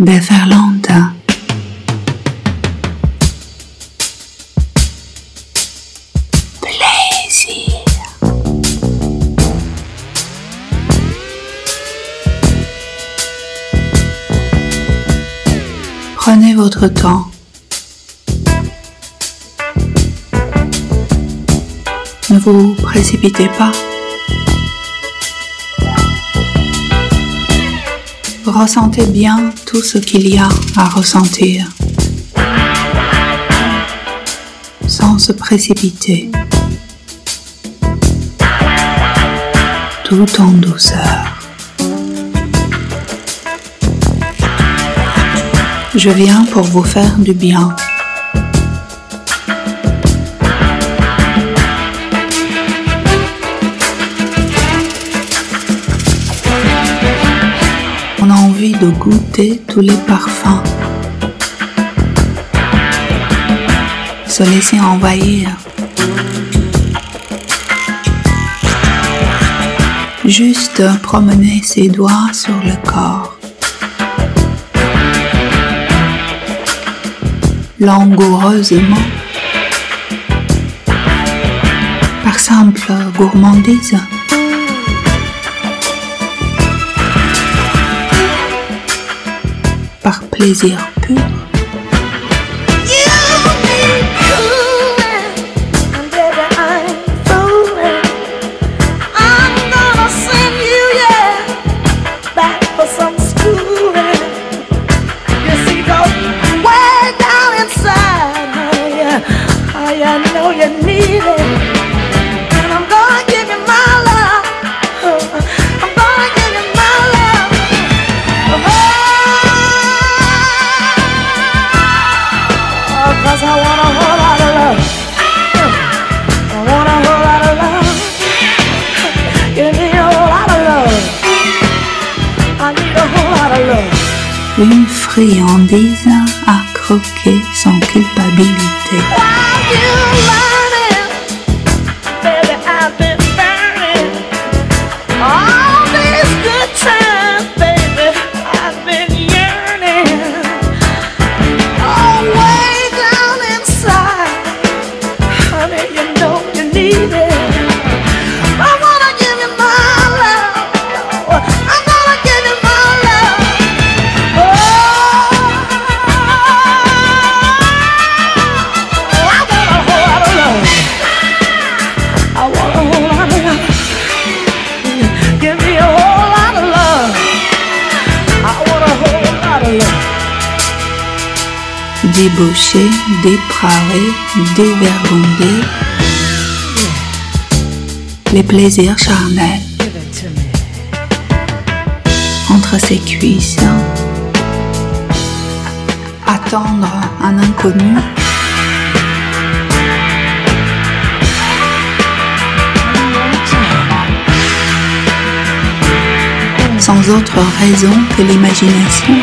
déferlante. Plaisir. Prenez votre temps. Ne vous précipitez pas. Ressentez bien tout ce qu'il y a à ressentir sans se précipiter, tout en douceur. Je viens pour vous faire du bien. de goûter tous les parfums. Se laisser envahir. Juste promener ses doigts sur le corps. Langoureusement. Par simple gourmandise. par plaisir pur. Cause I want a whole lot of love. I want a whole lot of love. Give me a whole lot of love. I need a whole lot of love. Une friandise. contrarié, dévergondé les plaisirs charnels entre ses cuisses. Attendre un inconnu sans autre raison que l'imagination.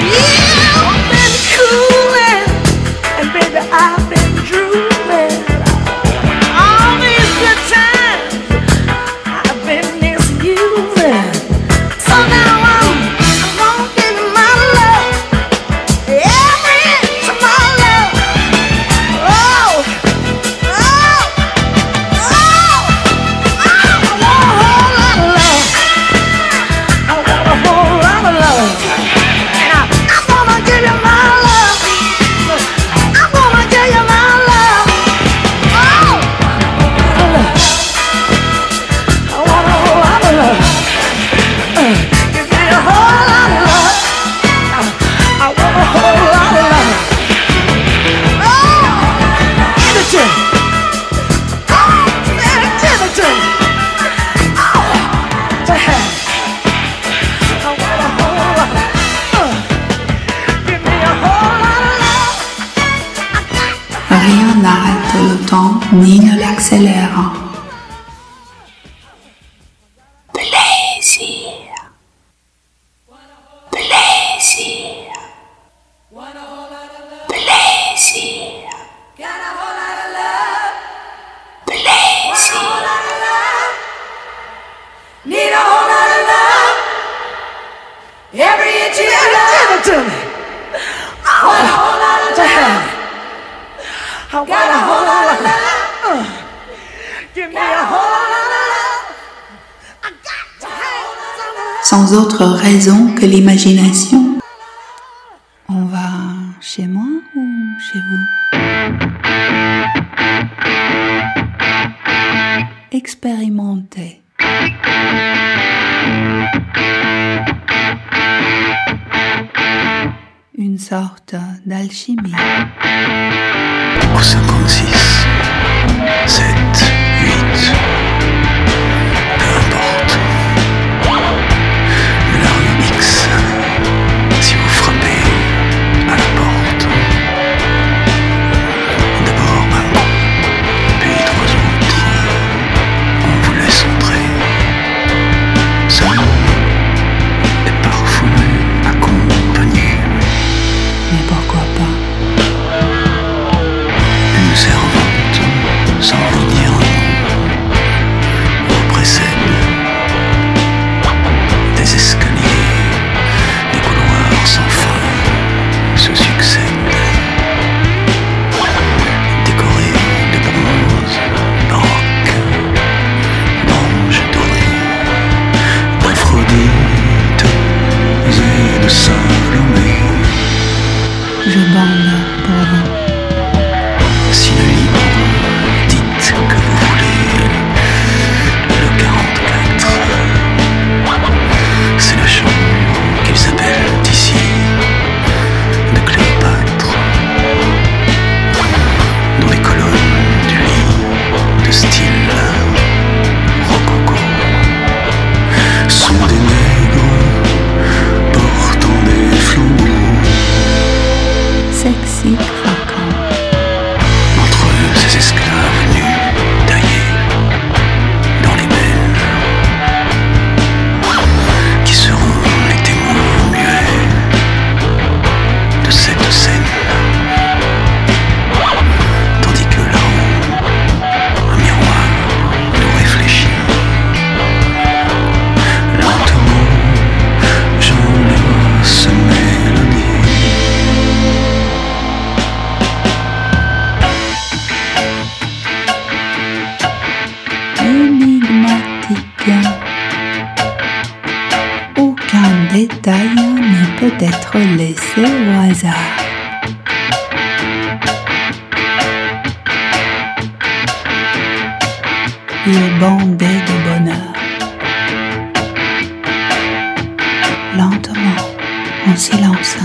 see. sans autre raison que l'imagination. On va chez moi ou chez vous? Expérimenter. Une sorte d'alchimie. le bandé de bonheur. Lentement, en silence.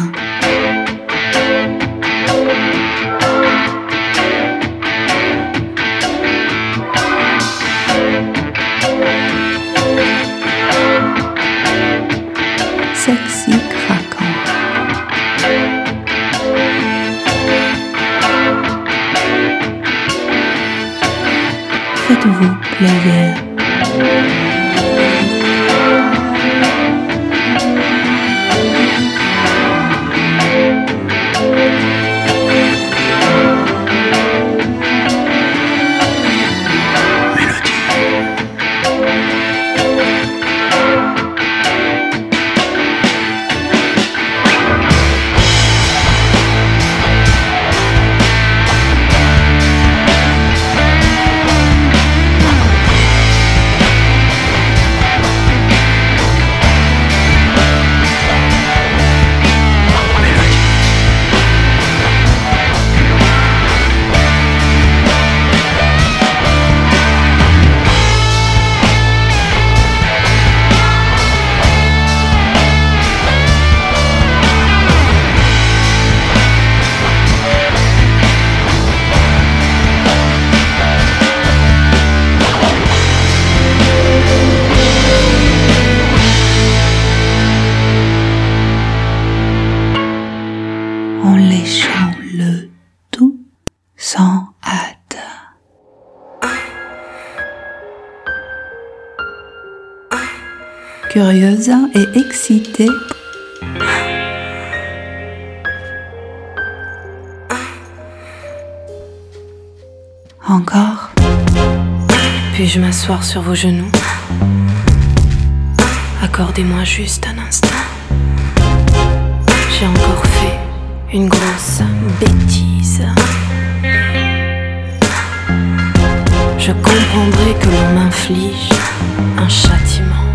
Sexy craquant. Faites-vous Love you. curieuse et excitée. Encore. Puis-je m'asseoir sur vos genoux? Accordez-moi juste un instant. J'ai encore fait une grosse bêtise. Je comprendrai que l'on m'inflige un châtiment.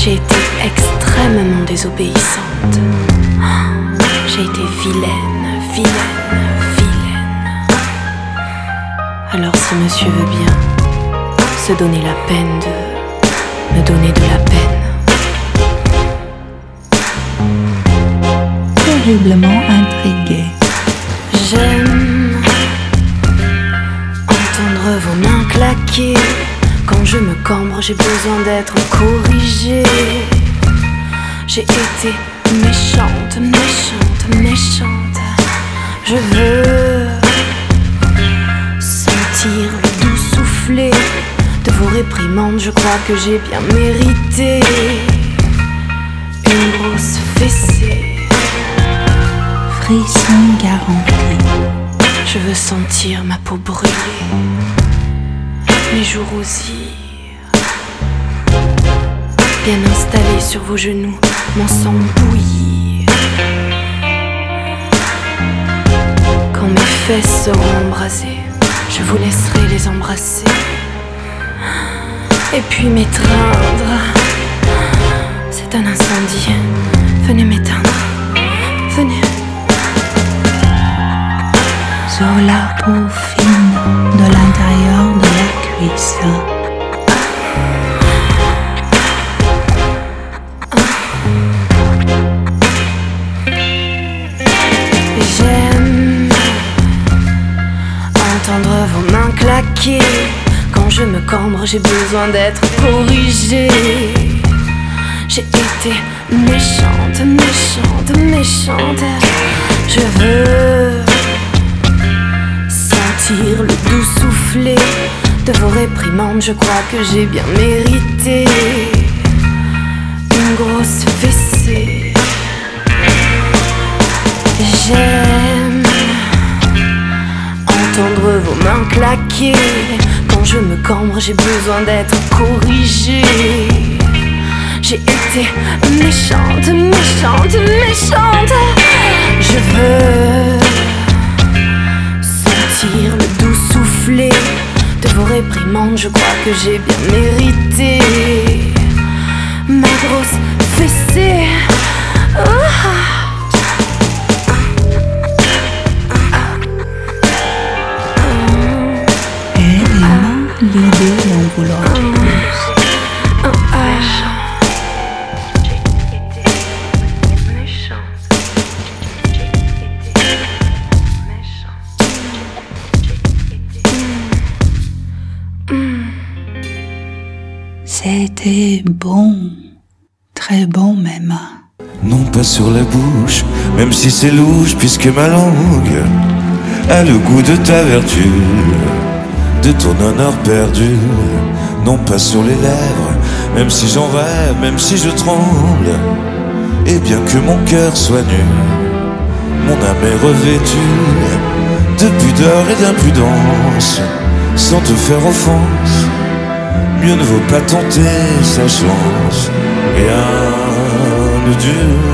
J'ai été extrêmement désobéissante. J'ai été vilaine, vilaine, vilaine. Alors si monsieur veut bien se donner la peine de me donner de la peine. Terriblement intrigué. J'aime entendre vos mains claquer. Je me cambre, j'ai besoin d'être corrigée. J'ai été méchante, méchante, méchante. Je veux sentir le doux souffler de vos réprimandes. Je crois que j'ai bien mérité une grosse fessée. Frisson garanti. Je veux sentir ma peau brûler, mes joues rosir. Bien installé sur vos genoux, mon sang bouillir. Quand mes fesses seront embrasées, je vous laisserai les embrasser. Et puis m'étreindre. C'est un incendie. Venez m'éteindre. Venez. Sur la peau fine de l'intérieur J'aime entendre vos mains claquer. Quand je me cambre, j'ai besoin d'être corrigée. J'ai été méchante, méchante, méchante. Je veux sentir le doux souffler de vos réprimandes. Je crois que j'ai bien mérité une grosse fessée. J'aime entendre vos mains claquer. Quand je me cambre, j'ai besoin d'être corrigée. J'ai été méchante, méchante, méchante. Je veux sentir le doux souffler de vos réprimandes. Je crois que j'ai bien mérité ma grosse fessée. Aimant l'idée d'en vouloir C'était bon. Très bon même. Non pas sur la bouche, même si c'est louche, puisque ma langue a le goût de ta vertu, de ton honneur perdu. Non pas sur les lèvres, même si j'en rêve, même si je tremble, et bien que mon cœur soit nu, mon âme est revêtue de pudeur et d'impudence, sans te faire offense. Mieux ne vaut pas tenter sa chance. Rien ne dure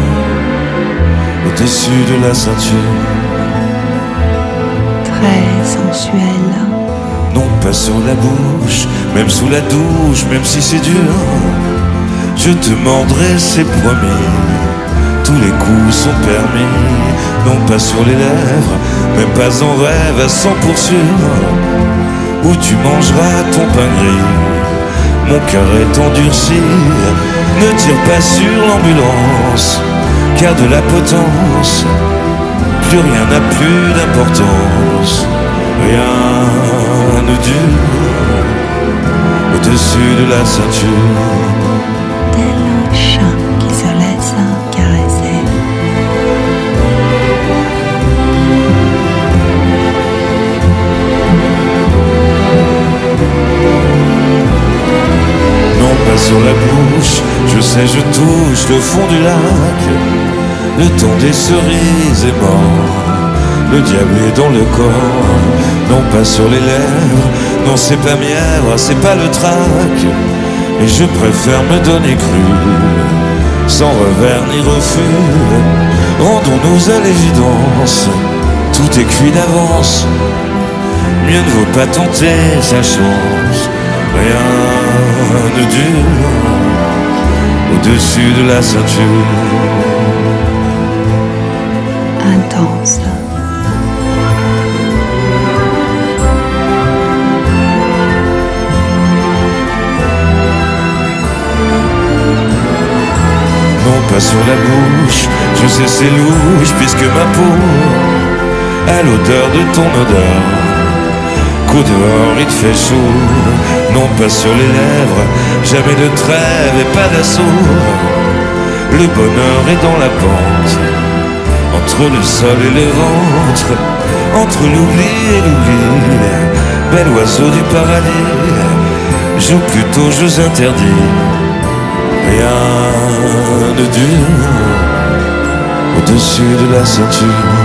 au-dessus de la ceinture. Très sensuel. Non pas sur la bouche, même sous la douche, même si c'est dur. Je te mordrai, c'est promis. Tous les coups sont permis. Non pas sur les lèvres, même pas en rêve à cent pour sûr. Où tu mangeras ton pain gris? Mon cœur est endurci. Ne tire pas sur l'ambulance, car de la potence, plus rien n'a plus d'importance. Rien ne dure au-dessus de la ceinture. Le fond du lac. Le temps des cerises est mort, le diable est dans le corps. Non pas sur les lèvres, non c'est pas mièvre, c'est pas le trac. Et je préfère me donner cru sans revers ni refus. Rendons-nous à l'évidence, tout est cuit d'avance. Mieux ne vaut pas tenter sa chance, rien ne dure au-dessus de la ceinture. intense. Non pas sur la bouche, je sais c'est louche puisque ma peau a l'odeur de ton odeur. Qu'au dehors il fait chaud, non pas sur les lèvres, jamais de trêve et pas d'assaut. Le bonheur est dans la pente, entre le sol et le ventre, entre l'oubli et l'oubli. Bel oiseau du paradis, joue plutôt jeux interdits. Rien ne dure au-dessus de la ceinture.